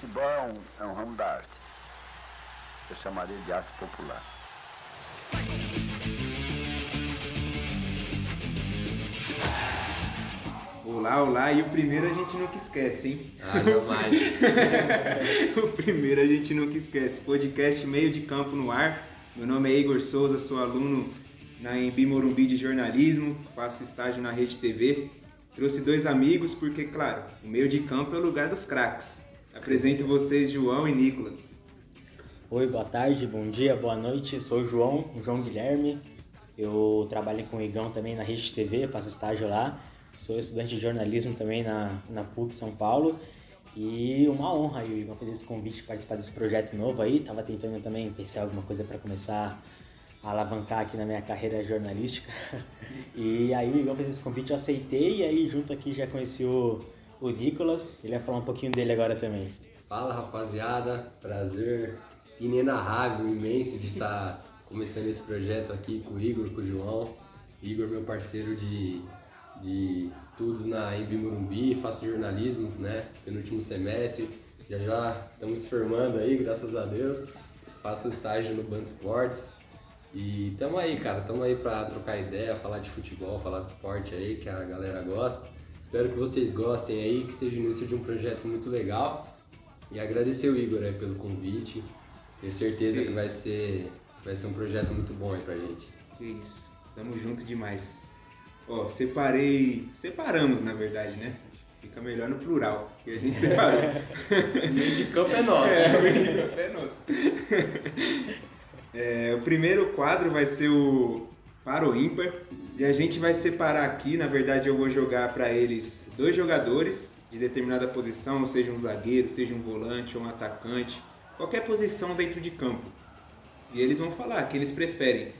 futebol é um, é um ramo da arte. Eu chamaria de arte popular. Olá, olá, e o primeiro a gente nunca esquece, hein? Ah, jamais. o primeiro a gente nunca esquece. Podcast Meio de Campo no Ar. Meu nome é Igor Souza, sou aluno na Embi Morumbi de Jornalismo, faço estágio na Rede TV. Trouxe dois amigos porque, claro, o meio de campo é o lugar dos craques. Apresento vocês João e Nicolas. Oi, boa tarde, bom dia, boa noite. Sou o João, o João Guilherme. Eu trabalho com o Igão também na Rede TV, faço estágio lá. Sou estudante de jornalismo também na, na PUC São Paulo. E uma honra o Igão fazer esse convite, participar desse projeto novo aí. Tava tentando também pensar alguma coisa para começar a alavancar aqui na minha carreira jornalística. E aí o Igão fez esse convite, eu aceitei. E aí junto aqui já conheci o, o Nicolas. Ele vai falar um pouquinho dele agora também. Fala rapaziada, prazer inenarrável, imenso de estar começando esse projeto aqui com o Igor, com o João. Igor, meu parceiro de, de estudos na Embi Morumbi, faço jornalismo, né? Penúltimo semestre, já já estamos se formando aí, graças a Deus. Faço estágio no Band Sports. E tamo aí, cara, tamo aí pra trocar ideia, falar de futebol, falar de esporte aí, que a galera gosta. Espero que vocês gostem aí, que seja o início de um projeto muito legal. E agradecer o Igor aí pelo convite. Tenho certeza que vai ser, vai ser um projeto muito bom aí pra gente. Isso, tamo junto demais. Ó, separei. Separamos na verdade, né? Fica melhor no plural, que a gente separou. O meio de campo é nosso. É, o meio de campo é nosso. É, o primeiro quadro vai ser o para o ímpar. E a gente vai separar aqui, na verdade eu vou jogar para eles dois jogadores de determinada posição, seja um zagueiro, seja um volante ou um atacante, qualquer posição dentro de campo. E eles vão falar que eles preferem.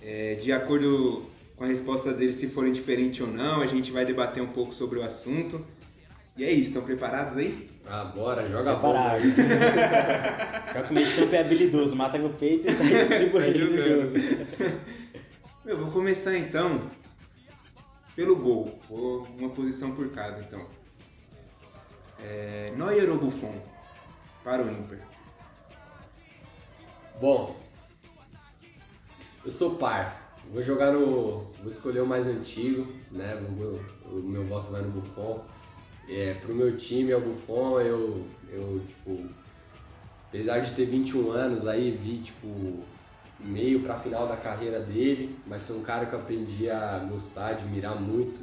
É, de acordo com a resposta deles, se forem diferentes ou não, a gente vai debater um pouco sobre o assunto. E é isso, estão preparados aí? Ah, bora, joga a bola. Já que o meio de campo é habilidoso, mata no peito e sai distribuindo o jogo. Eu vou começar então pelo gol. Vou uma posição por cada então. É, Neuer ou Buffon? Para o ímpar. Bom, eu sou par. Vou jogar no. Vou escolher o mais antigo, né? O meu, o meu voto vai no Buffon. É, pro meu time é o Buffon, eu, eu, tipo, apesar de ter 21 anos aí, vi, tipo, meio pra final da carreira dele, mas foi um cara que eu aprendi a gostar, admirar muito,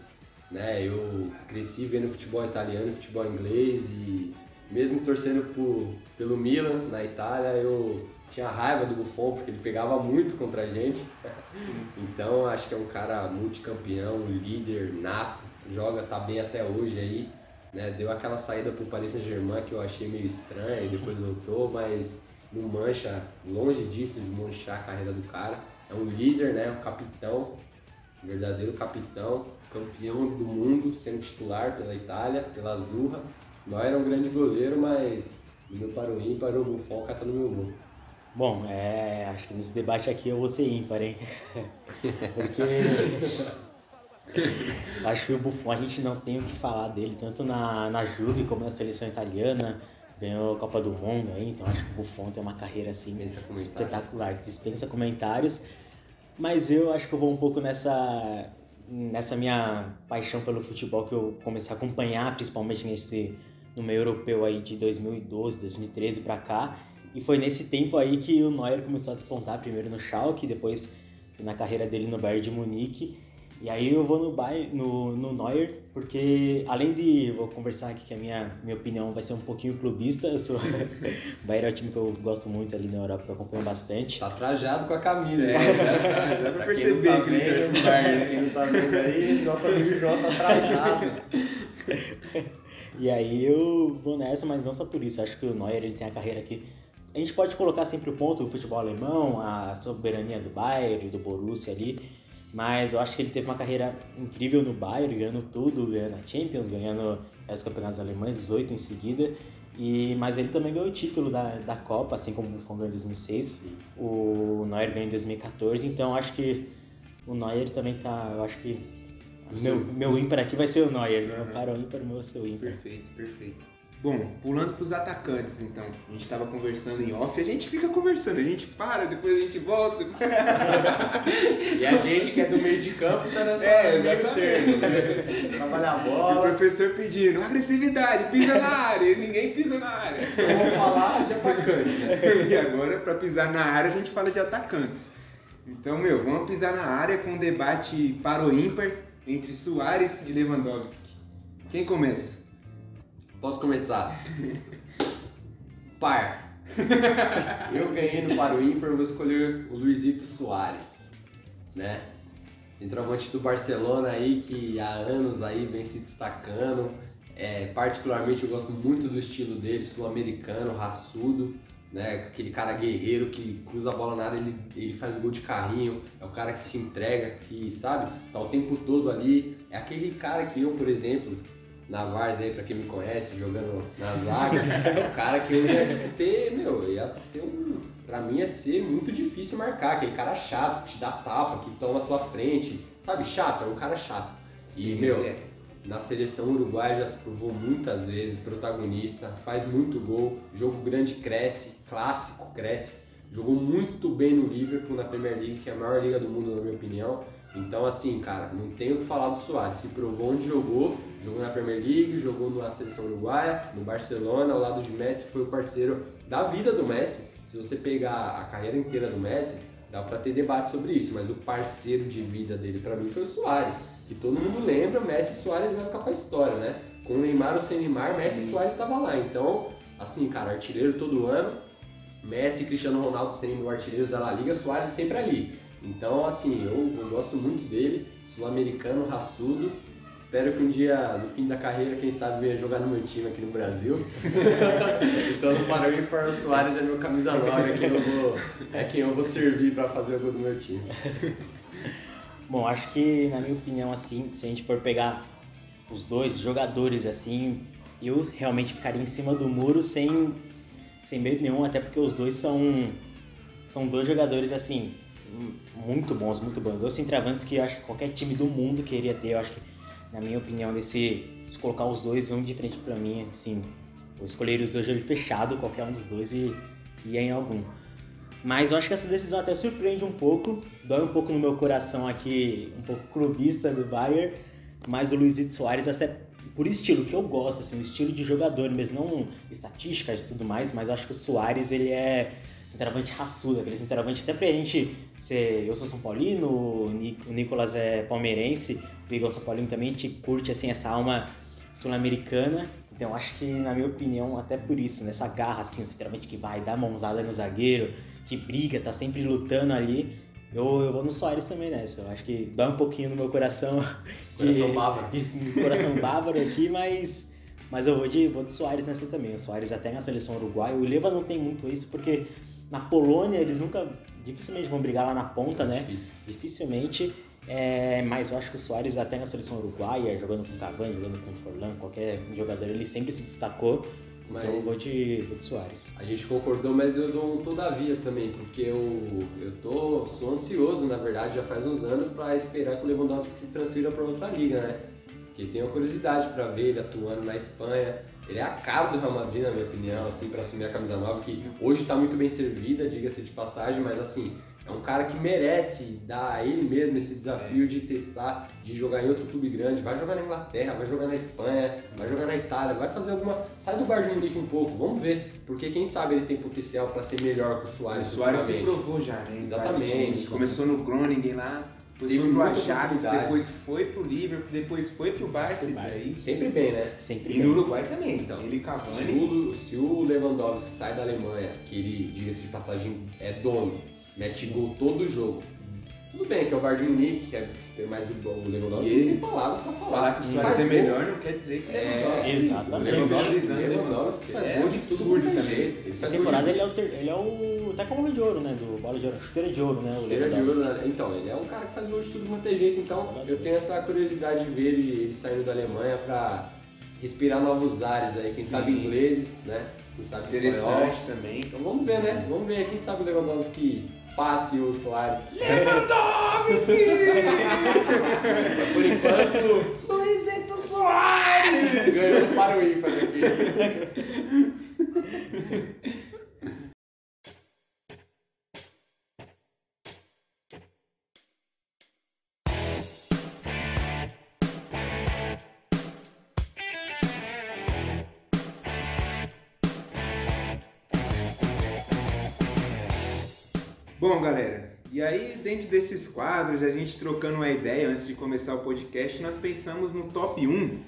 né? Eu cresci vendo futebol italiano, futebol inglês e mesmo torcendo por, pelo Milan na Itália, eu tinha raiva do Buffon porque ele pegava muito contra a gente. Então acho que é um cara multicampeão, líder, nato, joga, tá bem até hoje aí. Né? Deu aquela saída pro Paris Saint-Germain que eu achei meio estranha e depois voltou, mas não mancha, longe disso de manchar a carreira do cara. É um líder, né? Um capitão, um verdadeiro capitão, campeão do mundo, sendo titular pela Itália, pela Azurra. Não era um grande goleiro, mas meu para o ímpar, o Buffon cata no meu gol. Bom, é, acho que nesse debate aqui eu vou ser ímpar, hein? Porque acho que o Buffon a gente não tem o que falar dele, tanto na, na Juve como na seleção italiana. Ganhou a Copa do Mundo aí, então acho que o Buffon tem uma carreira assim espetacular, que dispensa comentários. Mas eu acho que eu vou um pouco nessa nessa minha paixão pelo futebol que eu comecei a acompanhar, principalmente nesse no meio europeu aí de 2012, 2013 pra cá. E foi nesse tempo aí que o Neuer começou a despontar, primeiro no Schalke, depois na carreira dele no Bayern de Munique. E aí eu vou no, no, no Neuer, porque além de, vou conversar aqui que a minha, minha opinião vai ser um pouquinho clubista, eu sou, o Bayern é um time que eu gosto muito ali na Europa, que eu acompanho bastante. Tá trajado com a camisa, né? dá pra Pra perceber tá que ele pro Bayern. Quem não tá vendo aí, nosso amigo João tá trajado. E aí eu vou nessa, mas não só por isso, acho que o Neuer ele tem a carreira que a gente pode colocar sempre o ponto do futebol alemão, a soberania do Bayern do Borussia ali, mas eu acho que ele teve uma carreira incrível no Bayern, ganhando tudo, ganhando a Champions, ganhando os campeonatos alemães, os oito em seguida. E, mas ele também ganhou o título da, da Copa, assim como o Buffon ganhou em 2006, o Neuer ganhou em 2014, então acho que o Neuer também tá, eu acho que meu, meu ímpar aqui vai ser o Neuer, meu para o ímpar, meu vai ser o ímpar. Perfeito, perfeito. Bom, pulando pros atacantes, então. A gente tava conversando em off, a gente fica conversando, a gente para, depois a gente volta. E a gente que é do meio de campo tá nessa É, meio termo, né? Trabalhar a E o bola. professor pedindo, agressividade, pisa na área, e ninguém pisa na área. Vamos falar de atacante, né? E agora, pra pisar na área, a gente fala de atacantes. Então, meu, vamos pisar na área com um debate para o ímpar entre Soares e Lewandowski. Quem começa? Posso começar? Par. Eu ganhei no para o ímpar, vou escolher o Luizito Soares, né? Centroavante do Barcelona aí que há anos aí vem se destacando. É, particularmente eu gosto muito do estilo dele, sul-americano, raçudo, né? Aquele cara guerreiro que cruza a bola na área, ele, ele faz gol de carrinho, é o cara que se entrega, que sabe, tá o tempo todo ali. É aquele cara que eu, por exemplo, na aí, pra quem me conhece, jogando na zaga, é o cara que eu ia tipo, ter, meu, ia ser um. Pra mim ia ser muito difícil marcar, aquele cara chato, que te dá tapa, que toma a sua frente, sabe, chato, é um cara chato. E, meu, é. na seleção uruguaia já se provou muitas vezes, protagonista, faz muito gol, jogo grande cresce, clássico cresce, jogou muito bem no Liverpool na Premier League, que é a maior liga do mundo na minha opinião. Então assim, cara, não tenho o que falar do Soares, se provou onde jogou, jogou na Premier League, jogou na seleção uruguaia, no Barcelona, ao lado de Messi, foi o parceiro da vida do Messi. Se você pegar a carreira inteira do Messi, dá pra ter debate sobre isso, mas o parceiro de vida dele pra mim foi o Soares que todo mundo lembra, Messi e Soares vai ficar pra história, né? Com Neymar ou sem Neymar, Messi e Soares estavam lá. Então, assim, cara, artilheiro todo ano, Messi e Cristiano Ronaldo sendo artilheiros da La Liga, Soares sempre ali. Então, assim, eu, eu gosto muito dele, sul-americano, raçudo. Espero que um dia, no fim da carreira, quem sabe venha jogar no meu time aqui no Brasil. então, no para mim, o Soares é meu camisa 9, é quem eu vou, é quem eu vou servir para fazer o gol do meu time. Bom, acho que, na minha opinião, assim, se a gente for pegar os dois jogadores, assim, eu realmente ficaria em cima do muro sem, sem medo nenhum, até porque os dois são, são dois jogadores, assim, muito bons, muito bons. Dois centroavantes que eu acho que qualquer time do mundo queria ter, eu acho que, na minha opinião, desse, se colocar os dois um de frente pra mim, assim, eu escolheria os dois olho fechado, qualquer um dos dois, e ia em algum. Mas eu acho que essa decisão até surpreende um pouco, dói um pouco no meu coração aqui, um pouco clubista do Bayern, mas o Luizito Soares, até por estilo que eu gosto, assim, estilo de jogador mesmo, não estatísticas e tudo mais, mas eu acho que o Soares, ele é centroavante raçudo, aquele centroavante até pra gente ser, eu sou São Paulino, o Nicolas é palmeirense, o Igor São Paulino também, a gente curte, assim, essa alma sul-americana, então acho que, na minha opinião, até por isso, nessa garra, assim, o centroavante que vai dar mãozada no zagueiro, que briga, tá sempre lutando ali. Eu, eu vou no Soares também nessa. Eu acho que dá um pouquinho no meu coração. de- Coração de- de coração bávaro aqui, mas, mas eu vou de, vou de Soares nessa também. O Soares até na seleção uruguaia. O Leva não tem muito isso, porque na Polônia eles nunca. dificilmente vão brigar lá na ponta, né? Difícil. Dificilmente. É, mas eu acho que o Soares até na seleção uruguaia, jogando com Cavani, jogando com Forlan, qualquer jogador, ele sempre se destacou. Mas- Então eu vou de, vou de Soares. A gente concordou, mas eu dou um todavia também, porque eu, eu tô, sou ansioso, na verdade, já faz uns anos, para esperar que o Lewandowski se transfira para outra liga, né? Porque tenho curiosidade para ver ele atuando na Espanha. Ele é a cara do Real Madrid, na minha opinião, assim, para assumir a camisa nova, que hoje está muito bem servida, diga-se de passagem, mas assim, é um cara que merece dar a ele mesmo esse desafio de testar, de jogar em outro clube grande. Vai jogar na Inglaterra, vai jogar na Espanha, vai jogar na Itália, vai fazer alguma. Sai do Bayern de Munique um pouco, vamos ver. Porque quem sabe ele tem potencial para ser melhor que o O Soares. Soares se provou já, né? Exatamente. Começou no Groningen lá, depois Teve foi pro Ajax, depois foi pro Liverpool, depois foi pro Barça. Pro Barça. daí- Sempre bem, né? Sempre E no bem. Uruguai também, então. Ele e Se Cavani. o, se o Lewandowski sai da Alemanha, que ele, diga-se de passagem, é dono, mete gol todo jogo. Tudo bem que é o de Munique, que é ter mais o, o Lewandowski, E tem palavras pra falar. Falar que o Soares Faz é gol. melhor não quer dizer que É, Lewandowski. exatamente. Lewandowski, Lewandowski, Lewandowski faz é gol de tudo é também. jeito. Essa temporada ele é o, ter, ele é o até como de ouro, né? Do bola de ouro, chuteira de ouro, né? O Chuteira de ouro, né? Então, ele é um cara que faz gol de tudo quanto é jeito, então eu tenho essa curiosidade de ver ele, ele saindo da Alemanha pra respirar novos ares aí, quem Sim. sabe ingleses, né? Quem sabe espanhol. Interessante também. Então vamos ver, né? Vamos ver, quem sabe o Lewandowski passe o Soares. Por enquanto, Luizito Soares! Ganhou para o ímpar aqui. E aí dentro desses quadros, a gente trocando uma ideia antes de começar o podcast, nós pensamos no top 1,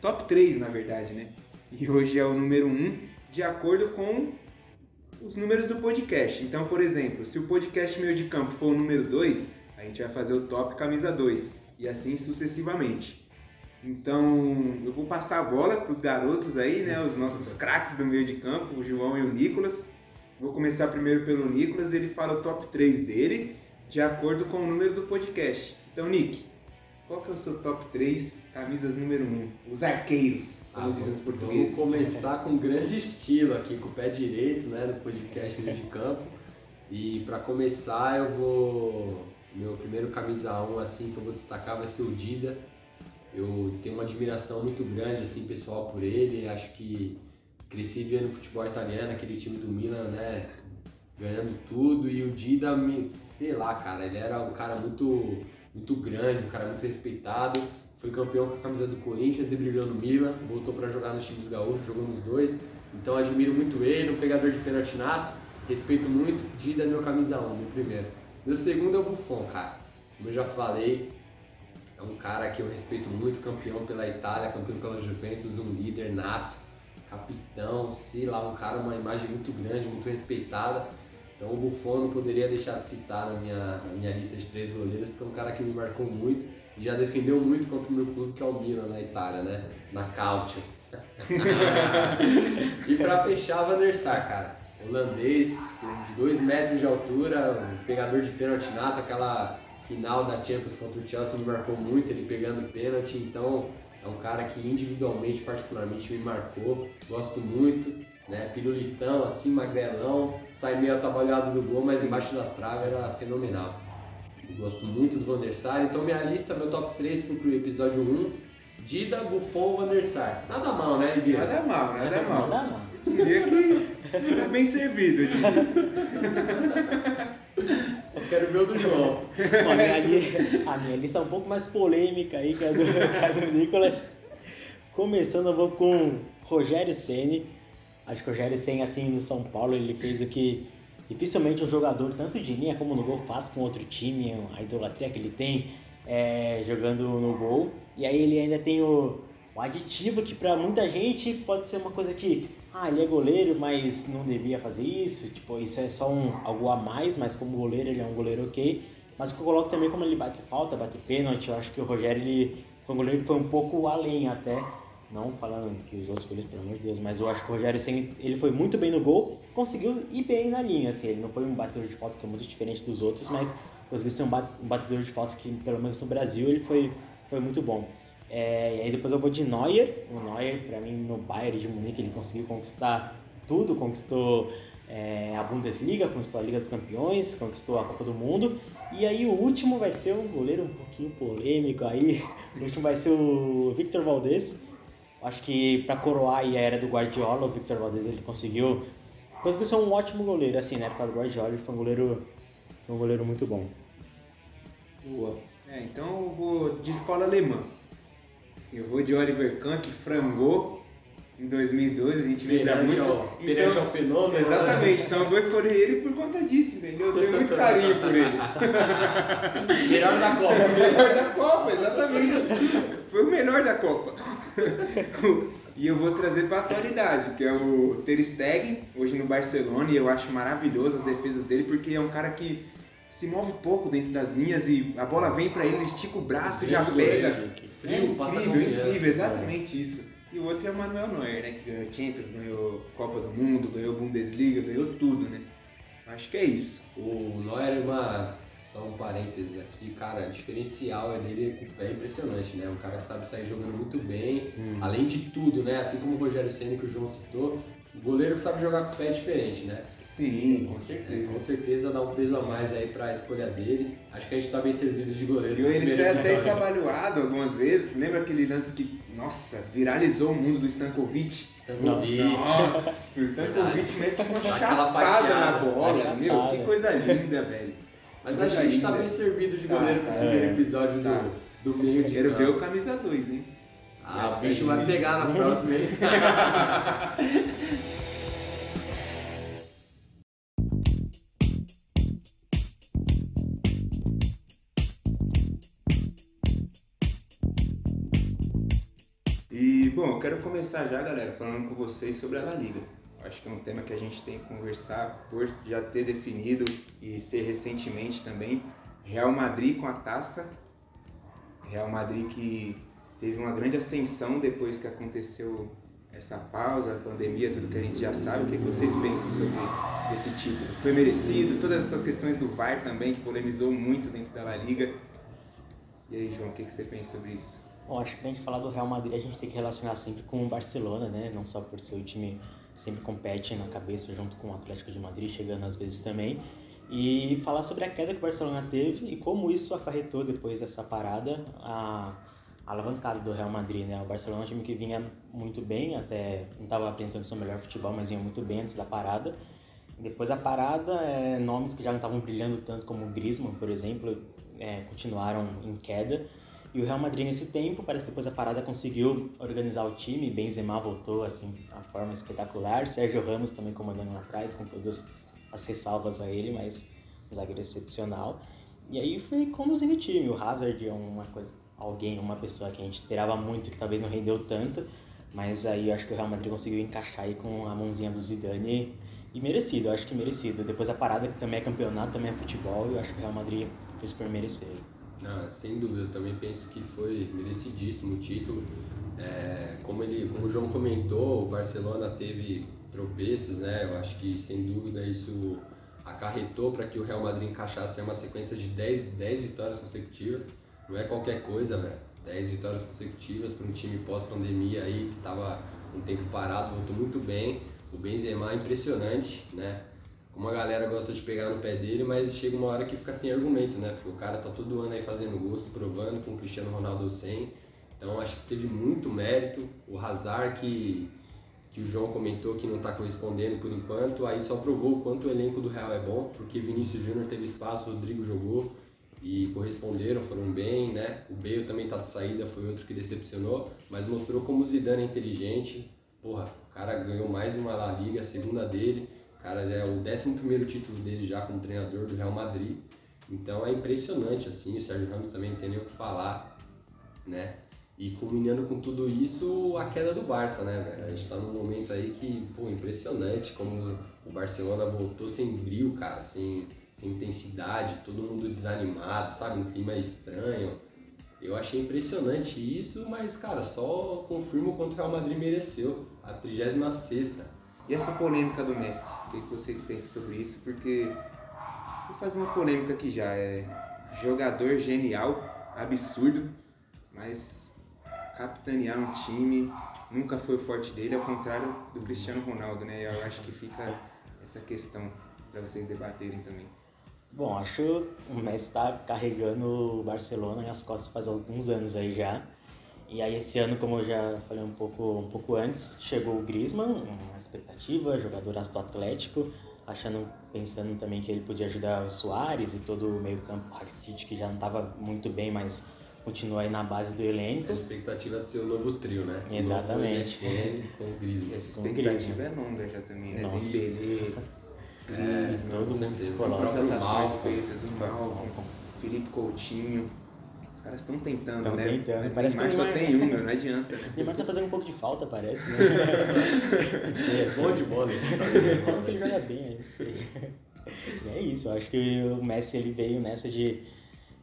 top 3 na verdade, né? E hoje é o número 1, de acordo com os números do podcast. Então, por exemplo, se o podcast meio de campo for o número 2, a gente vai fazer o top camisa 2, e assim sucessivamente. Então, eu vou passar a bola para os garotos aí, né? Os nossos craques do meio de campo, o João e o Nicolas. Vou começar primeiro pelo Nicolas, ele fala o top 3 dele, de acordo com o número do podcast. Então, Nick, qual que é o seu top 3 camisas número 1? Os arqueiros, como Ah, dizem os vamos- portugueses. Vamos começar com grande estilo aqui, com o pé direito, né, no podcast Meio de Campo. E para começar, eu vou. Meu primeiro camisa 1 assim que eu vou destacar vai ser o Dida. Eu tenho uma admiração muito grande assim pessoal por ele. Acho que cresci vendo futebol italiano, aquele time do Milan, né, ganhando tudo e o Dida, sei lá, cara, ele era um cara muito muito grande, um cara muito respeitado. Foi campeão com a camisa do Corinthians e brilhou no Milan, voltou para jogar nos times gaúchos, jogou nos dois. Então admiro muito ele, um pegador de pênalti nato, respeito muito, Dida é meu camisa 1, meu primeiro. Meu segundo é o Buffon, cara. Como eu já falei, é um cara que eu respeito muito, campeão pela Itália, campeão pela Juventus, um líder nato, capitão, sei lá, um cara, uma imagem muito grande, muito respeitada. Então o Buffon não poderia deixar de citar na minha, na minha lista de três goleiros, porque é um cara que me marcou muito e já defendeu muito contra o meu clube, que é o Milan, na Itália, né? Na Calcio. e pra fechar, Van der Sar, cara. Holandês, de 2 metros de altura, pegador de pênalti nato, aquela final da Champions contra o Chelsea me marcou muito, ele pegando pênalti, então é um cara que individualmente, particularmente, me marcou, gosto muito, né? Pirulitão, assim, magrelão, sai meio atabalhado do gol, mas embaixo das traves era fenomenal. Gosto muito do Van der Sar, então minha lista, meu top 3 pro episódio 1, Dida, Buffon, Van der Sar. Nada mal, né, Ibira? Nada mal, nada mal. Nada mal. Queria que tá bem servido. diria. Eu quero ver o do João. Bom, a, minha li- a minha lista é um pouco mais polêmica aí que a do, que a do Nicolas. Começando, eu vou com Rogério Ceni. Acho que o Rogério Ceni, assim, no São Paulo, ele fez o que dificilmente um jogador, tanto de linha como no gol, faz com outro time, a idolatria que ele tem é, jogando no gol. E aí ele ainda tem o, o aditivo que pra muita gente pode ser uma coisa que, ah, ele é goleiro, mas não devia fazer isso, tipo, isso é só um, algo a mais, mas como goleiro ele é um goleiro ok. Mas o que eu coloco também como ele bate falta, bate pênalti, eu acho que o Rogério ele foi um goleiro que foi um pouco além até. Não falando que os outros goleiros, pelo amor de Deus, mas eu acho que o Rogério ele foi muito bem no gol, conseguiu ir bem na linha, assim, ele não foi um batedor de falta que é muito diferente dos outros, mas conseguiu ser um ba- um batedor de falta que, pelo menos no Brasil, ele foi, foi muito bom. É, e aí depois eu vou de Neuer, o Neuer, pra mim, no Bayern de Munique, ele conseguiu conquistar tudo, conquistou é, a Bundesliga, conquistou a Liga dos Campeões, conquistou a Copa do Mundo, e aí o último vai ser um goleiro um pouquinho polêmico aí, o último vai ser o Victor Valdez, Acho que para coroar a era do Guardiola, o Victor Valdez ele conseguiu, conseguiu ser um ótimo goleiro, assim, na época do Guardiola, ele foi um goleiro, foi um goleiro muito bom. Boa. É, então eu vou de escola alemã. Eu vou de Oliver Kahn, que frangou em 2012, a gente lembra muito. ao, perante ao fenômeno. né? Exatamente, então eu vou escolher ele por conta disso, entendeu? Eu tenho muito carinho por ele. Melhor da Copa. melhor da Copa, exatamente. Foi o melhor da Copa. E eu vou trazer para a atualidade, que é o Ter Stegen, hoje no Barcelona, e eu acho maravilhoso as defesas dele, porque é um cara que se move pouco dentro das linhas e a bola vem para ele, ele estica o braço e já pega. Frio, é passa incrível, confiança, incrível, exatamente isso. E o outro é o Manuel Neuer, né, que ganhou Champions, ganhou Copa do Mundo, ganhou Bundesliga, ganhou tudo, né. Acho que é isso. O Neuer, uma, só um parênteses aqui, cara, o diferencial é dele com o pé é impressionante, né? Um cara sabe sair jogando muito bem, além de tudo, né? Assim como o Rogério Senna que o João citou, o goleiro que sabe jogar com o pé é diferente, né? Sim, com certeza. com certeza dá um peso a mais aí pra escolha deles. Acho que a gente tá bem servido de goleiro. E ele é até episódio. escavalhoado algumas vezes. Lembra aquele lance que, nossa, viralizou o mundo do Stankovic? Stankovic. Nossa, o Stankovic mete uma chapada na bola, meu, que coisa linda, velho. Mas acho que a gente tá bem servido de Tá, goleiro tá. pro primeiro É. episódio Tá. do, do meio de Quero ver o camisa 2, hein? Ah, o bicho vai pegar na próxima, hein? bom, eu quero começar já, galera, falando com vocês sobre a La Liga. Acho que é um tema que a gente tem que conversar por já ter definido e ser recentemente também. Real Madrid com a taça. Real Madrid que teve uma grande ascensão depois que aconteceu essa pausa, a pandemia, tudo que a gente já sabe. O que vocês pensam sobre esse título? Foi merecido? Todas essas questões do VAR também, que polemizou muito dentro da La Liga. E aí, João, o que você pensa sobre isso? Bom, acho que pra gente falar do Real Madrid a gente tem que relacionar sempre com o Barcelona, né? Não só por ser o time que sempre compete na cabeça junto com o Atlético de Madrid, chegando às vezes também. E falar sobre a queda que o Barcelona teve e como isso acarretou depois dessa parada a, a alavancada do Real Madrid, né? O Barcelona é um time que vinha muito bem, até não estava pensando no seu melhor futebol, mas vinha muito bem antes da parada. Depois da parada, é, nomes que já não estavam brilhando tanto como o Griezmann, por exemplo, é, continuaram em queda. E o Real Madrid nesse tempo, parece que depois da parada conseguiu organizar o time, Benzema voltou assim a forma espetacular, Sérgio Ramos também comandando lá atrás com todas as ressalvas a ele, mas um zagueiro excepcional. E aí foi conduzindo o time. O Hazard é uma coisa, alguém, uma pessoa que a gente esperava muito que talvez não rendeu tanto, mas aí eu acho que o Real Madrid conseguiu encaixar aí com a mãozinha do Zidane e merecido, eu acho que merecido. Depois da parada que também é campeonato, também é futebol, eu acho que o Real Madrid fez por merecer. Não, sem dúvida, eu também penso que foi merecidíssimo o título. É, como, ele, como o João comentou, o Barcelona teve tropeços, né? Eu acho que sem dúvida isso acarretou para que o Real Madrid encaixasse uma sequência de 10, 10 vitórias consecutivas. Não é qualquer coisa, velho. 10 vitórias consecutivas para um time pós-pandemia aí que estava um tempo parado, voltou muito bem. O Benzema é impressionante, né? Como a galera gosta de pegar no pé dele, mas chega uma hora que fica sem argumento, né? Porque o cara tá todo ano aí fazendo se provando com o Cristiano Ronaldo sem. Então acho que teve muito mérito. O Hazard que, que o João comentou que não tá correspondendo por enquanto, aí só provou o quanto o elenco do Real é bom, porque Vinícius Júnior teve espaço, o Rodrigo jogou e corresponderam, foram bem, né? O Bale também tá de saída, foi outro que decepcionou, mas mostrou como o Zidane é inteligente. Porra, o cara ganhou mais uma La Liga, a segunda dele. Cara é o 11 título dele já como treinador do Real Madrid. Então é impressionante, assim. O Sérgio Ramos também não tem nem o que falar, né? E culminando com tudo isso, a queda do Barça, né, velho? A gente tá num momento aí que, pô, impressionante como o Barcelona voltou sem brilho, cara, sem, sem intensidade, todo mundo desanimado, sabe? Um clima estranho. Eu achei impressionante isso, mas, cara, só confirma o quanto o Real Madrid mereceu. A 36 E essa polêmica do Messi? O que vocês pensam sobre isso? Porque vou fazer uma polêmica aqui já. É jogador genial, absurdo, mas capitanear um time nunca foi o forte dele, ao contrário do Cristiano Ronaldo, né? Eu acho que fica essa questão para vocês debaterem também. Bom, acho que o Messi está carregando o Barcelona nas costas faz alguns anos aí já. E aí esse ano, como eu já falei um pouco, um pouco antes, chegou o Griezmann, uma expectativa, jogadoraço do Atlético, achando, pensando também que ele podia ajudar o Soares e todo o meio campo, Rakitic que já não estava muito bem, mas continua aí na base do elenco. A expectativa de ser o novo trio, né? Exatamente. O novo MSN com o Griezmann. essa expectativa Griezmann. é longa já também, né? Nossa. Dembélé, É, Griezmann, todo com mundo coloca. O próprio contratações Malcom. feitas, o Malcom, Felipe Coutinho. Os caras estão tentando, Tão né? tentando. Mas Parece que Neymar só Neymar- tem um, não adianta, né? O Neymar tá fazendo um pouco de falta, parece, né? Não sei, assim. Bom de bola. Falam que ele joga bem, é isso aí. E é isso, eu acho que o Messi ele veio nessa de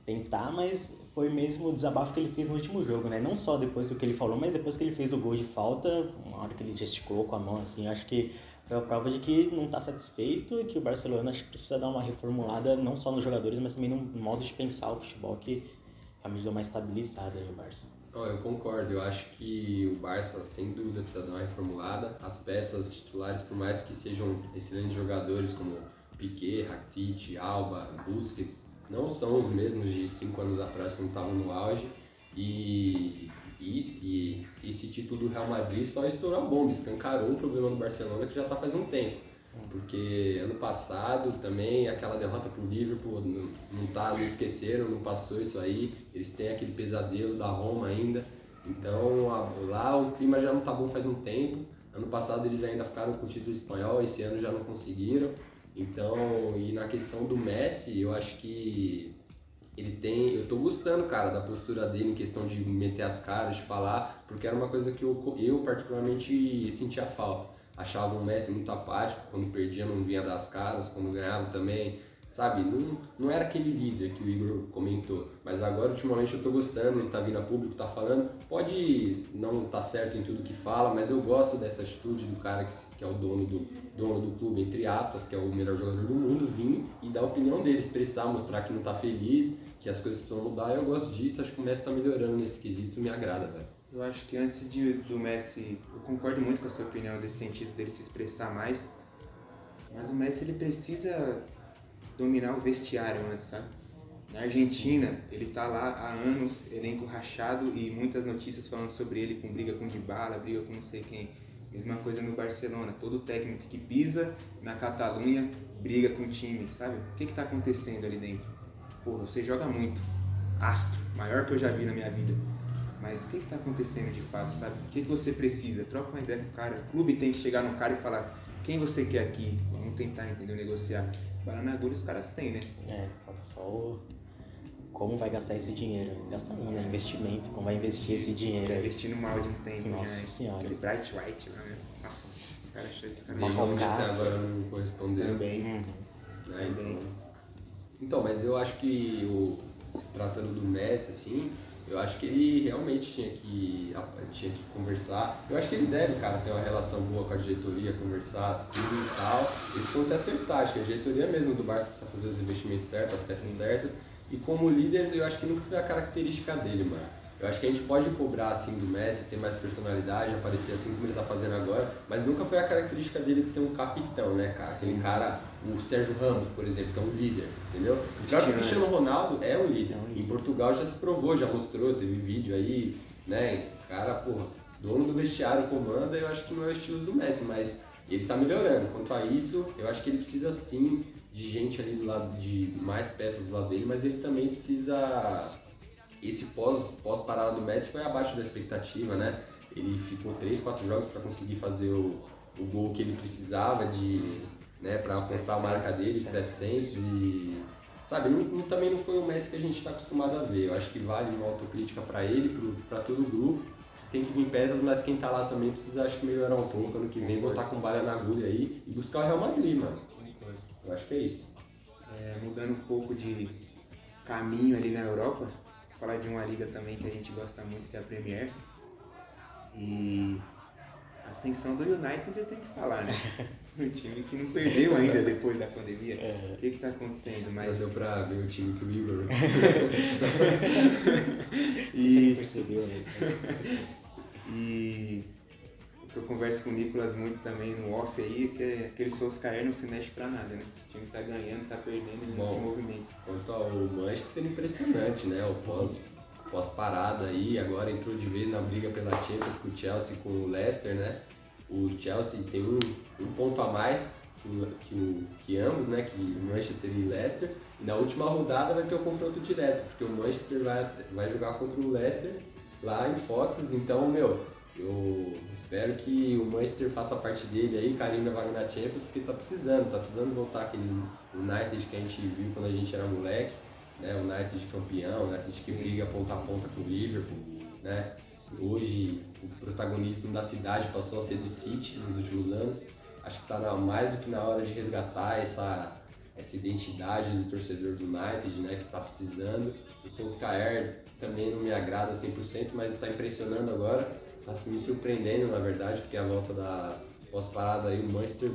tentar, mas foi mesmo o desabafo que ele fez no último jogo, né? Não só depois do que ele falou, mas depois que ele fez o gol de falta, uma hora que ele gesticulou com a mão, assim, acho que foi a prova de que não está satisfeito e que o Barcelona acho que precisa dar uma reformulada, não só nos jogadores, mas também no modo de pensar o futebol que realmente deu uma estabilizada aí Barça. Oh, eu concordo, eu acho que o Barça sem dúvida precisa dar uma reformulada. As peças titulares, por mais que sejam excelentes jogadores como Piquet, Rakitic, Alba, Busquets, não são os mesmos de cinco anos atrás quando estavam no auge. E, e, e, esse título do Real Madrid só estourou a bomba, escancarou o problema do Barcelona que já está faz um tempo. Porque ano passado também aquela derrota pro Liverpool não, não, tá, não esqueceram, não passou isso aí. Eles têm aquele pesadelo da Roma ainda. Então a, lá o clima já não tá bom faz um tempo. Ano passado eles ainda ficaram com o título espanhol, esse ano já não conseguiram. Então, e na questão do Messi, eu acho que ele tem. Eu tô gostando, cara, da postura dele em questão de meter as caras, de falar, porque era uma coisa que eu, eu particularmente sentia falta. Achava o Messi muito apático, quando perdia não vinha das caras, quando ganhava também sabe? Não, não era aquele líder que o Igor comentou, mas agora ultimamente eu tô gostando, ele tá vindo a público, tá falando, pode não tá certo em tudo que fala, mas eu gosto dessa atitude do cara que, que é o dono do, dono do clube, entre aspas, que é o melhor jogador do mundo, vir e dar a opinião dele, expressar, mostrar que não tá feliz, que as coisas precisam mudar, eu gosto disso, acho que o Messi tá melhorando nesse quesito, me agrada, velho. Eu acho que antes de, do Messi, eu concordo muito com a sua opinião desse sentido dele se expressar mais, mas o Messi ele precisa dominar o vestiário antes, sabe? Na Argentina, ele tá lá há anos, elenco rachado e muitas notícias falando sobre ele com briga com Dybala, briga com não sei quem. Mesma coisa no Barcelona, todo técnico que pisa na Catalunha briga com o time, sabe? O que que tá acontecendo ali dentro? Porra, você joga muito, astro, maior que eu já vi na minha vida. Mas o que que tá acontecendo de fato, sabe? O que que você precisa? Troca uma ideia com o cara. O clube tem que chegar no cara e falar quem você quer aqui, vamos tentar, entendeu? Negociar. Bananagulha os caras têm, né? É, falta só o... como vai gastar esse dinheiro. Gastar não, né? Investimento, como vai investir esse dinheiro. Investindo mal de um tempo, Nossa né? senhora. Aquele Bright White lá, né? Nossa, os caras acham esse cara Uma Nenhum até Cássio. agora não correspondeu. também. Uhum. né? Também. Então, então, mas eu acho que o, se tratando do Messi, assim, eu acho que ele realmente tinha que, tinha que conversar. Eu acho que ele deve, cara, ter uma relação boa com a diretoria, conversar assim e tal. Eles vão se acertar, acho que a diretoria mesmo do Barça precisa fazer os investimentos certos, as peças certas. E como líder, eu acho que nunca foi a característica dele, mano. Eu acho que a gente pode cobrar assim do Messi, ter mais personalidade, aparecer assim como ele tá fazendo agora, mas nunca foi a característica dele de ser um capitão, né, cara? Aquele cara, o Sérgio Ramos, por exemplo, que é um líder, entendeu? O próprio Cristiano Ronaldo é um líder. É Em. Portugal já se provou, já mostrou, teve vídeo aí, né? Cara, porra, dono do vestiário comanda, eu acho que não é o estilo do Messi, mas ele tá melhorando. Quanto a isso, eu acho que ele precisa sim de gente ali do lado, de mais peças do lado dele, mas ele também precisa esse pós, pós do Messi foi abaixo da expectativa, né? Ele ficou 3, 4 jogos para conseguir fazer o, o gol que ele precisava de, né, para alcançar a marca dele, 700 e sabe, não, não- também não foi o Messi que a gente está acostumado a ver. Eu acho que vale uma autocrítica para ele, para todo o grupo. Tem que vir peças, mas quem tá lá também precisa acho que melhorar um pouco ano que vem, botar com balha na agulha aí e buscar o Real Madrid, mano. Eu acho que é isso. É, mudando um pouco de caminho ali na Europa, falar de uma liga também que a gente gosta muito, que é a Premier. E ascensão do United eu tenho que falar, né? Um time que não perdeu ainda depois da pandemia. É. O que está acontecendo? Mas deu pra ver o time que o Igor. Você nem percebeu, né? E o que eu converso com o Nicolas muito também no off aí, é que aquele Solskjaer não se mexe pra nada, né? O time tá ganhando, tá perdendo, não Bom. se movimenta. Quanto ao Manchester, impressionante, né? O pós, pós-parada aí, agora entrou de vez na briga pela Champions com o Chelsea com o Leicester, né? O Chelsea tem um, um ponto a mais que, que, que ambos, né? Que Manchester e Leicester. E na última rodada vai ter o confronto direto, porque o Manchester vai, vai jogar contra o Leicester lá em Foxes, então, meu, eu espero que o Manchester faça parte dele aí, carinho na vaga na Champions, porque tá precisando, tá precisando voltar aquele United que a gente viu quando a gente era moleque, né? O United campeão, o United que briga ponta a ponta com o Liverpool, né? Hoje o protagonismo da cidade passou a ser do City nos últimos anos. Acho que está mais do que na hora de resgatar essa, essa identidade do torcedor do United, né? Que está precisando. O Solskjaer também não me agrada 100%, mas está impressionando agora. Está me surpreendendo, na verdade, porque a volta da pós-parada aí, o Manchester,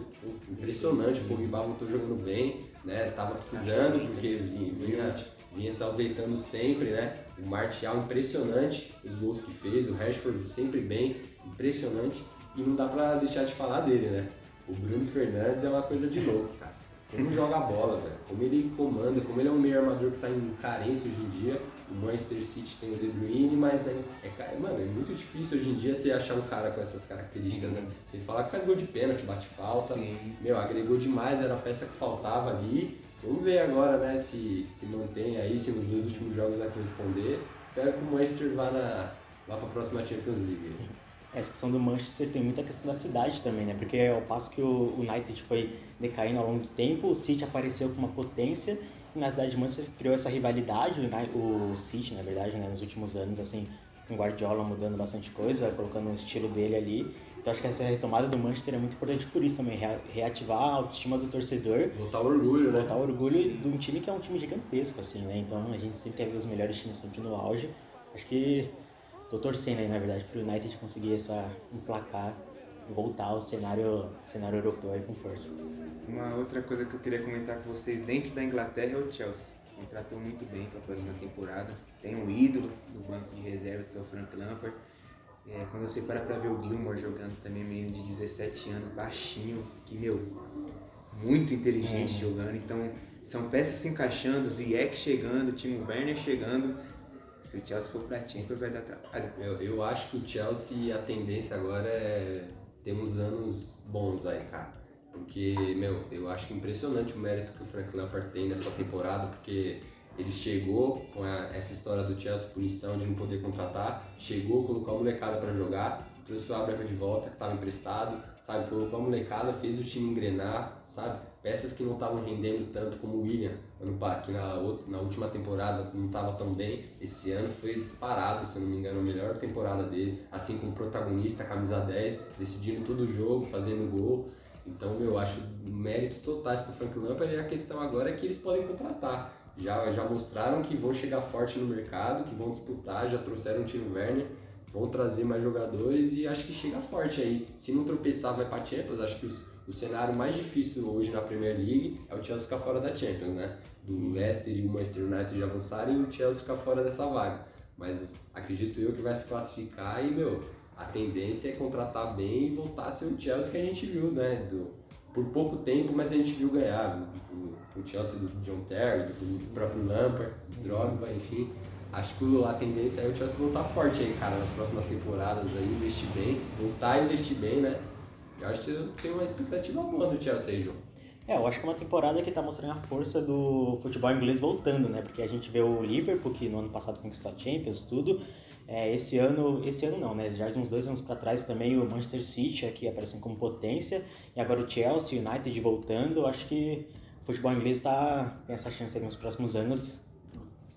impressionante. O Pogba voltou jogando bem, né? Tava precisando, porque vinha, vinha se ausentando sempre, né? O Martial impressionante, os gols que fez, o Rashford sempre bem, impressionante. E não dá pra deixar de falar dele, né? O Bruno Fernandes é uma coisa de louco, cara. Como joga a bola, velho. Como ele comanda, como ele é um meio armador que tá em carência hoje em dia. O Manchester City tem o De Bruyne, mas né, é, mano, é muito difícil hoje em dia você achar um cara com essas características, né? Você fala que faz gol de pênalti, bate falta. Sim. Meu, agregou demais, era a peça que faltava ali. Vamos ver agora, né, se se mantém aí, se nos dois últimos jogos vai corresponder. Espero que o Manchester vá, na, vá pra próxima Champions League. Essa questão do Manchester tem muita questão da cidade também, né? Porque ao passo que o United foi decaindo ao longo do tempo, o City apareceu com uma potência e na cidade de Manchester criou essa rivalidade, o City, na verdade, né? nos últimos anos, assim, com o Guardiola mudando bastante coisa, colocando o estilo dele ali. Então acho que essa retomada do Manchester é muito importante por isso também, reativar a autoestima do torcedor. Voltar o orgulho, né? Voltar o orgulho de um time que é um time gigantesco, assim, né? Então a gente sempre quer ver os melhores times sempre no auge. Acho que tô torcendo aí, na verdade, pro United conseguir essa emplacar e voltar ao cenário, cenário europeu aí com força. Uma outra coisa que eu queria comentar com vocês dentro da Inglaterra é o Chelsea. Me tratou muito bem para a próxima temporada. Tem um ídolo do banco de reservas que é o Frank Lampard. É, quando você para pra ver o Gilmore jogando também, menino de 17 anos, baixinho, que, meu, muito inteligente Uhum. jogando. Então, são peças se encaixando, Ziyech chegando, Timo Werner chegando. Se o Chelsea for pra Champions, vai dar trabalho. Eu, eu acho que o Chelsea, a tendência agora é ter uns anos bons aí, cara. Porque, meu, eu acho impressionante o mérito que o Frank Lampard tem nessa temporada, porque ele chegou com a- essa história do Chelsea, punição de não poder contratar, chegou, colocou a molecada pra jogar, trouxe o Abraham de volta, que estava emprestado, sabe? Colocou a molecada, fez o time engrenar, sabe? Peças que não estavam rendendo tanto como o William, ano, que na, na última temporada não estava tão bem, esse ano foi disparado, se eu não me engano, a melhor temporada dele, assim como protagonista, camisa 10, decidindo todo o jogo, fazendo gol. Então, eu acho méritos totais para o Frank Lampard e a questão agora é que eles podem contratar. Já, já mostraram que vão chegar forte no mercado, que vão disputar, já trouxeram o Timo Werner, vão trazer mais jogadores e acho que chega forte aí. Se não tropeçar, vai para Champions. Acho que os, o cenário mais difícil hoje na Premier League é o Chelsea ficar fora da Champions, né? Do Leicester e o Manchester United avançarem e o Chelsea ficar fora dessa vaga. Mas acredito eu que vai se classificar e, meu, a tendência é contratar bem e voltar a ser o Chelsea que a gente viu, né? Do, por pouco tempo, mas a gente viu ganhar. O, o Chelsea do John Terry, do próprio Lampard, Drogba, enfim. Acho que a tendência é o Chelsea voltar forte aí, cara, nas próximas temporadas aí, investir bem, voltar a investir bem, né? Eu acho que tenho uma expectativa boa do Chelsea aí, João. É, eu acho que é uma temporada que tá mostrando a força do futebol inglês voltando, né? Porque a gente vê o Liverpool, que no ano passado conquistou a Champions, tudo. É, esse ano, esse ano não, né? Já de uns dois anos para trás também o Manchester City aqui aparecendo como potência. E agora o Chelsea, United voltando. Acho que o futebol inglês tá, tem essa chance aí nos próximos anos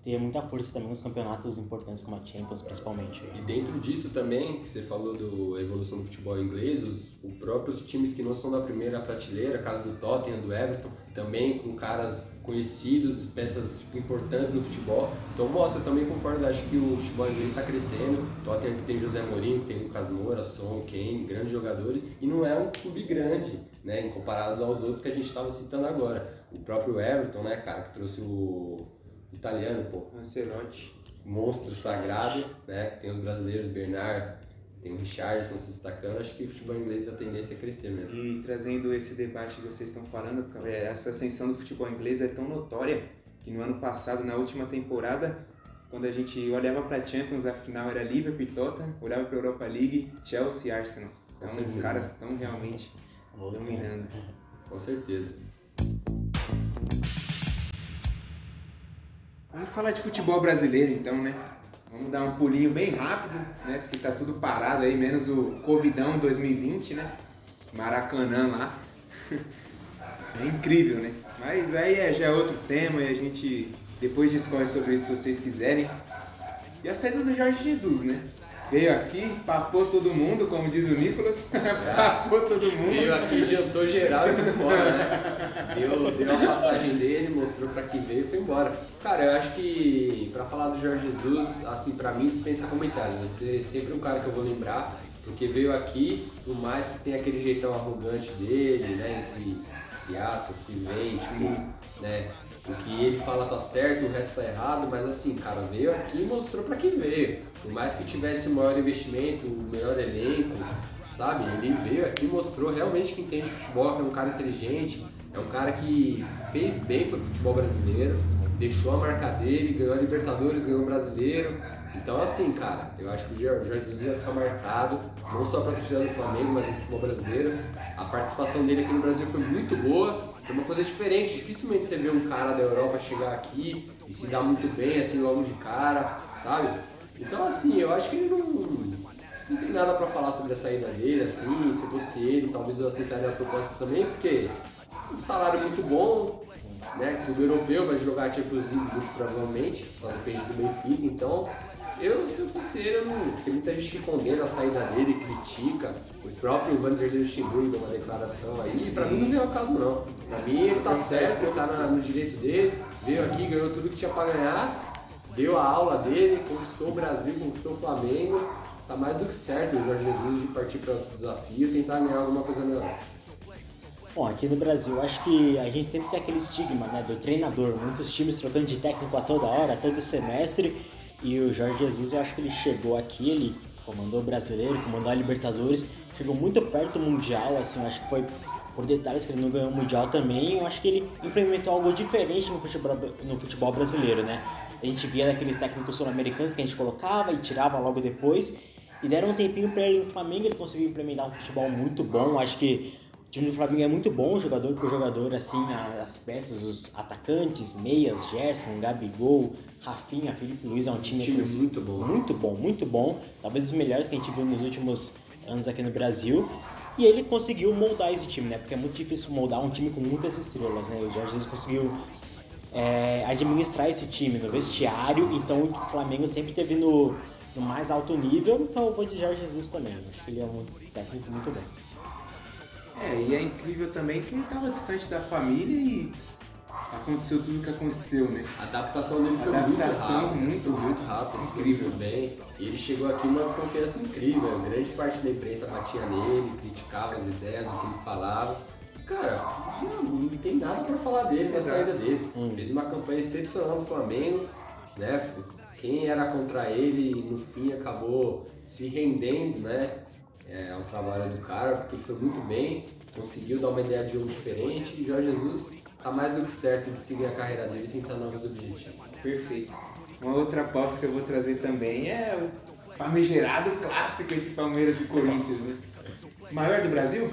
ter muita força também nos campeonatos importantes como a Champions, principalmente. E dentro disso também, que você falou da evolução do futebol inglês, os, os próprios times que não são da primeira prateleira, caso do Tottenham, do Everton, também com caras conhecidos, peças tipo, importantes no futebol. Então mostra, eu também concordo, acho que o futebol inglês está crescendo. Tottenham que tem José Mourinho, tem Lucas Moura, Son, Kane, grandes jogadores, e não é um clube grande, né, em comparado aos outros que a gente estava citando agora. O próprio Everton, né, cara, que trouxe o italiano, pô, Ancelotti. monstro sagrado, né? Tem os brasileiros, Bernard, tem o Richardson se destacando. Acho que o futebol inglês a tendência é crescer mesmo. E trazendo esse debate que vocês estão falando, é, essa ascensão do futebol inglês é tão notória que no ano passado, na última temporada, quando a gente olhava para Champions, a final era Liverpool e Tottenham, olhava para Europa League, Chelsea e Arsenal. Então os caras estão realmente dominando. Com certeza. Vamos falar de futebol brasileiro então, né? Vamos dar um pulinho bem rápido, né? Porque tá tudo parado aí, menos o Covidão 2020, né? Maracanã lá. É incrível, né? Mas aí é, já é outro tema e a gente depois discorre sobre isso se vocês quiserem. E a saída do Jorge Jesus, né? Veio aqui, papou todo mundo, como diz o Nicolas. papou todo mundo. Veio aqui, jantou geral e foi embora, né? Deu, deu a passagem dele, mostrou pra que veio e foi embora. Cara, eu acho que pra falar do Jorge Jesus, assim, pra mim dispensa comentários. Você é sempre um cara que eu vou lembrar Porque veio aqui, por mais que tenha aquele jeitão arrogante dele, né? Que tipo, né? O que ele fala tá certo, o resto tá errado, mas assim, cara, veio aqui e mostrou pra quem veio. Por mais que tivesse o maior investimento, o melhor elenco, sabe? Ele veio aqui e mostrou realmente que entende futebol, que é um cara inteligente, é um cara que fez bem pro futebol brasileiro, deixou a marca dele, ganhou a Libertadores, ganhou o brasileiro. Então assim, cara, eu acho que o Jorge Jesus ia ficar marcado, não só pra torcida do Flamengo, mas no futebol brasileiro. A participação dele aqui no Brasil foi muito boa, foi uma coisa diferente. Dificilmente você vê um cara da Europa chegar aqui e se dar muito bem, assim, logo de cara, sabe? Então assim, eu acho que ele não, não tem nada pra falar sobre a saída dele, assim, se fosse ele, talvez eu aceitaria a proposta também, porque um salário muito bom, né? Clube europeu vai jogar Champions League provavelmente, só depende do Benfica, então eu, ele, eu não. Tem muita gente que condena a saída dele, critica. O próprio Vanderlei Luxemburgo deu uma declaração aí, pra mim não é o caso não. Pra mim ele tá certo, ele tá no direito dele, veio aqui, ganhou tudo que tinha pra ganhar, deu a aula dele, conquistou o Brasil, conquistou o Flamengo. Tá mais do que certo o Jorge Jesus de partir para outro desafio tentar ganhar alguma coisa melhor. Bom, aqui no Brasil, acho que a gente sempre tem aquele estigma né, do treinador. Muitos times trocando de técnico a toda hora, a todo semestre. E o Jorge Jesus, eu acho que ele chegou aqui, ele comandou o brasileiro, comandou a Libertadores, chegou muito perto do Mundial, assim, eu acho que foi por detalhes que ele não ganhou o Mundial também. Eu acho que ele implementou algo diferente no futebol, no futebol brasileiro, né? A gente via daqueles técnicos sul-americanos que a gente colocava e tirava logo depois. E deram um tempinho para ele no Flamengo, ele conseguiu implementar um futebol muito bom. Acho que o time do Flamengo é muito bom, jogador por jogador, assim, as peças, os atacantes, meias, Gerson, Gabigol, Rafinha, Felipe Luiz, é um time, time assim, muito bom. muito bom, muito bom. Talvez os melhores que a gente viu nos últimos anos aqui no Brasil. E ele conseguiu moldar esse time, né? Porque é muito difícil moldar um time com muitas estrelas, né? O Jorge Jesus conseguiu é, administrar esse time no vestiário, então o Flamengo sempre teve no, no mais alto nível, então eu vou de Jorge Jesus também. Acho que ele é um técnico muito bom. É, e é incrível também que ele tava distante da família e aconteceu tudo o que aconteceu, né? A adaptação dele foi muito Adaptação rápida. muito muito rápida, incrível. muito bem. E ele chegou aqui numa desconfiança incrível. Grande parte da imprensa batia nele, criticava as ideias, o que ele falava. Cara, não, não tem nada pra falar dele, da saída dele. Hum. Fez uma campanha excepcional no Flamengo, né? Quem era contra ele, no fim, acabou se rendendo, né? É, ao trabalho do cara, porque ele foi muito bem, conseguiu dar uma ideia de jogo diferente e Jorge Jesus tá mais do que certo de seguir a carreira dele e tentar novos objetivos. Perfeito. Uma outra pauta que eu vou trazer também é o famigerado clássico entre Palmeiras e Corinthians, né? Maior do Brasil?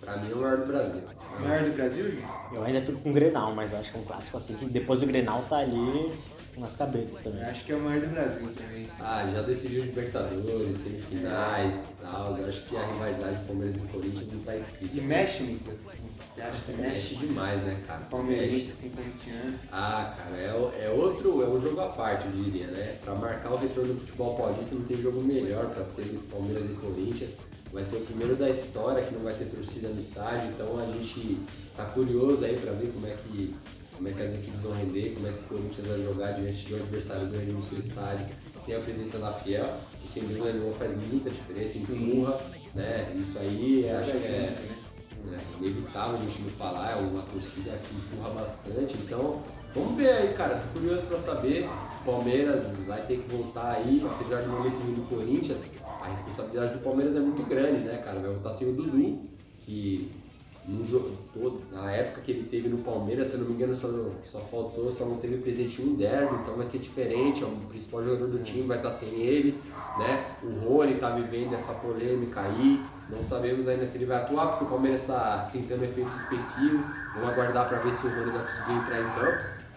Pra mim é o maior do Brasil. Maior do Brasil? Eu ainda fico com o Grenal, mas eu acho que é um clássico assim, que depois do Grenal tá ali nas cabeças Eu também. acho que é o maior do Brasil também. Ah, já decidiu Libertadores, semifinais e tal. Eu acho que a rivalidade Palmeiras e Corinthians não tá escrita. E mexe, Nicolas? Você acha que mexe? Demais, né, cara? Palmeirense, assim, corintiano. Ah, cara, é, o- é outro, é um jogo à parte, eu diria, né? Pra marcar o retorno do futebol paulista não tem jogo melhor pra ter Palmeiras e Corinthians. Vai ser o primeiro da história que não vai ter torcida no estádio, então a gente tá curioso aí pra ver como é que, como é que as equipes vão render, como é que o Corinthians vai jogar diante de um adversário grande no seu estádio, sem a presença da Fiel, que sem dúvida nenhuma faz muita diferença, empurra, né? Isso aí acho que é, né? é inevitável a gente não falar, é uma torcida que empurra bastante, então vamos ver aí, cara, tô curioso pra saber. Palmeiras vai ter que voltar aí, apesar do momento do Corinthians, a responsabilidade do Palmeiras é muito grande, né, cara? Vai voltar sem o Dudu, que no jogo todo, na época que ele teve no Palmeiras, se eu não me engano, só, só faltou, só não teve presente um derby, então vai ser diferente, é o principal jogador do time, vai estar sem ele, né? O Rony tá vivendo essa polêmica aí, não sabemos ainda se ele vai atuar, porque o Palmeiras está tentando efeitos específicos, vamos aguardar para ver se o Rony vai conseguir entrar em campo.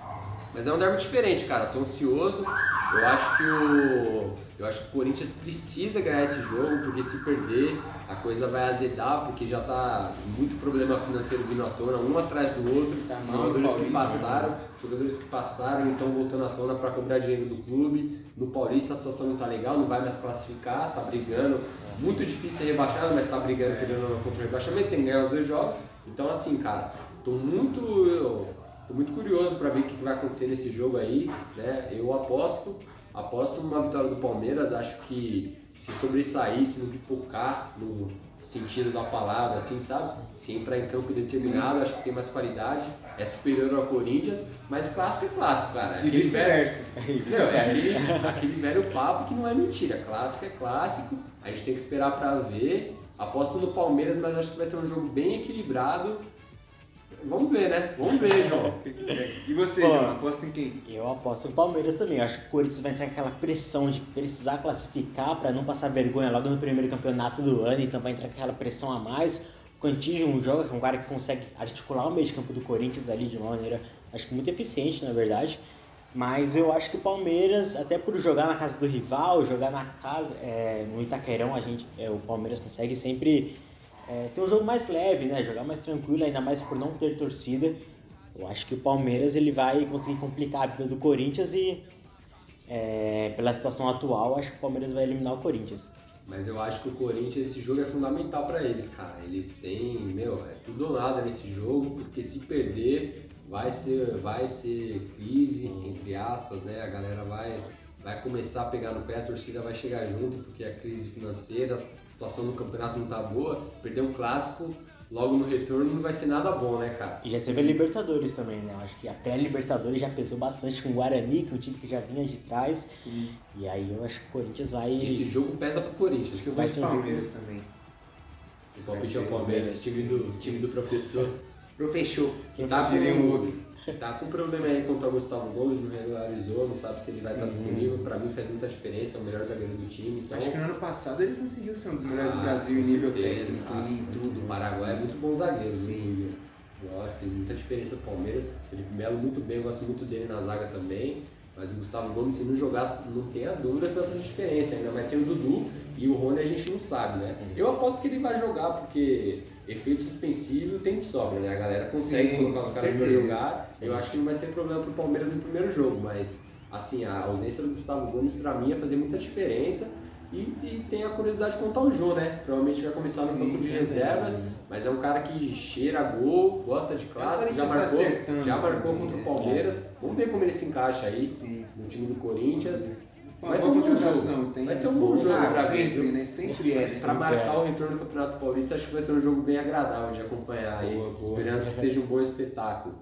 Mas é um derby diferente, cara. Tô ansioso. Eu acho que o. Eu acho que o Corinthians precisa ganhar esse jogo, porque se perder, a coisa vai azedar, porque já tá muito problema financeiro vindo à tona, um atrás do outro. Tá jogadores que Paulista, passaram, jogadores que passaram e estão voltando à tona para cobrar dinheiro do clube. No Paulista a situação não tá legal, não vai mais classificar, tá brigando. Muito difícil ser rebaixado, mas tá brigando querendo ou não contra o rebaixamento, tem que ganhar os dois jogos. Então assim, cara, tô muito. eu- Tô muito curioso para ver o que vai acontecer nesse jogo aí, né? Eu aposto, aposto numa vitória do Palmeiras, acho que se sobressair, se não pipocar no sentido da palavra, assim, sabe? Se entrar em campo determinado, acho que tem mais qualidade, é superior ao Corinthians, mas clássico é clássico, cara. E vice-versa. Não, é aquele, aquele velho papo que não é mentira. Clássico é clássico, a gente tem que esperar pra ver. Aposto no Palmeiras, mas acho que vai ser um jogo bem equilibrado. Vamos ver, né? Vamos ver, João. E você, Pô. João, aposta em quem? Eu aposto no Palmeiras também. Eu acho que o Corinthians vai entrar naquela pressão de precisar classificar para não passar vergonha logo no primeiro campeonato do ano, então vai entrar com aquela pressão a mais. O Cantillo um joga, que é um cara que consegue articular o meio de campo do Corinthians ali de uma maneira, acho que muito eficiente, na verdade. Mas eu acho que o Palmeiras, até por jogar na casa do rival, jogar na casa, é, no Itaquerão, a gente, é, o Palmeiras consegue sempre é, ter um jogo mais leve, né? Jogar mais tranquilo, ainda mais por não ter torcida. Eu acho que o Palmeiras ele vai conseguir complicar a vida do Corinthians e é, pela situação atual, acho que o Palmeiras vai eliminar o Corinthians. Mas eu acho que o Corinthians, esse jogo é fundamental pra eles, cara. Eles têm, meu, é tudo ou nada nesse jogo, porque se perder, vai ser, vai ser crise, entre aspas, né? A galera vai, vai começar a pegar no pé, a torcida vai chegar junto, porque a crise financeira, situação do campeonato não tá boa. Perder um clássico logo no retorno não vai ser nada bom, né, cara? E já teve a Libertadores também, né? Eu acho que a pré-Libertadores já pesou bastante com o Guarani, que é um time que já vinha de trás. E aí eu acho que o Corinthians vai. Esse jogo pesa pro Corinthians. Acho que Vai ser um Palmeiras também. O palpite é o Palmeiras, time do, time do professor. Profechou. Que tá Diria um outro. Tá com problema aí contra o Gustavo Gomes, não regularizou, não sabe se ele vai estar Sim. disponível. Pra mim faz muita diferença, é o melhor zagueiro do time. Então, Acho que no ano passado ele conseguiu ser um dos melhores do Ah, Brasil em nível técnico, ah, em tudo. O Paraguai é muito bom zagueiro? Eu acho que fez muita diferença pro Palmeiras. Felipe Melo muito bem, eu gosto muito dele na zaga também. Mas o Gustavo Gomes, se não jogar, não tem a dúvida que vai fazer diferença, ainda mais sem o Dudu e o Rony a gente não sabe, né? Eu aposto que ele vai jogar porque efeito suspensivo tem de sobra, né? A galera consegue Sim, colocar os caras pra jogar. Eu acho que não vai ser problema pro Palmeiras no primeiro jogo, mas assim, a ausência do Gustavo Gomes pra mim ia fazer muita diferença. E, e tem a curiosidade de contar o Jô, né? Provavelmente vai começar no Sim, banco de é reservas, mas é um cara que cheira gol, gosta de clássico, já Corinthians marcou, acertando já marcou contra o né? Palmeiras. Vamos ver como ele se encaixa aí Sim. no time do Corinthians. Vai ser boa um bom contratação, jogo. Vai ser um bom jogo pra ver. sempre, né? Sempre é. Pra marcar o retorno do Campeonato Paulista, acho que vai ser um jogo bem agradável de acompanhar aí. Boa, boa. Esperando que seja um bom espetáculo.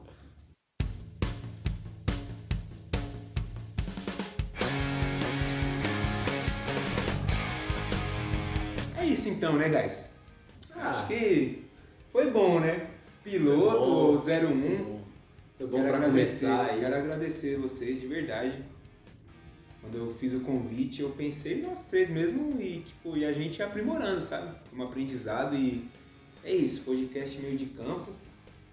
É isso então, né, guys? Ah, Acho que foi bom, né? Piloto 01. foi bom Quero pra agradecer, começar quero agradecer vocês de verdade. Quando eu fiz o convite, eu pensei nós três mesmo e, tipo, e a gente aprimorando, sabe? Um aprendizado e é isso, podcast meio de campo,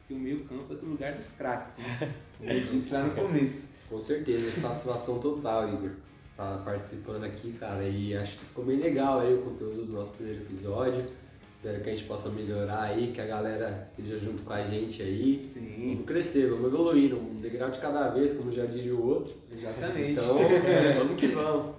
que o meio campo é do lugar dos craques, né? Como eu disse lá no começo. Com certeza, satisfação total, Igor. Tá participando aqui, cara, e acho que ficou bem legal aí o conteúdo do nosso primeiro episódio. Espero que a gente possa melhorar aí, que a galera esteja junto com a gente aí. Sim, Vamos crescer, vamos evoluir, um degrau de cada vez, como já diria o outro. exatamente. Então, vamos que vamos.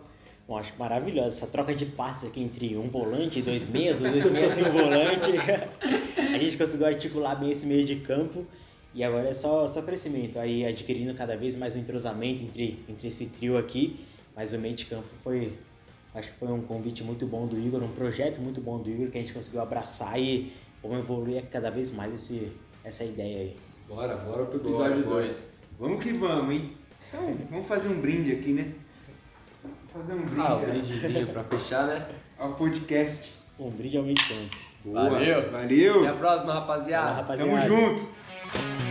Bom, acho maravilhosa essa troca de passes aqui entre um volante, dois meias, ou dois meias e um volante. A gente conseguiu articular bem esse meio de campo e agora é só, só crescimento, aí adquirindo cada vez mais um entrosamento entre, entre esse trio aqui. Mas o meio de campo foi, acho que foi um convite muito bom do Igor, um projeto muito bom do Igor que a gente conseguiu abraçar e vamos evoluir cada vez mais esse, essa ideia aí. Bora, bora pro episódio bora. 2. Vamos que vamos, hein? Então, vamos fazer um brinde aqui, né? Vamos fazer um brinde Ah, o né? brindezinho pra fechar, né? ao podcast. Um brinde ao meio. Boa. Valeu. Valeu. Até a próxima, rapaziada. rapaziada. Tamo junto.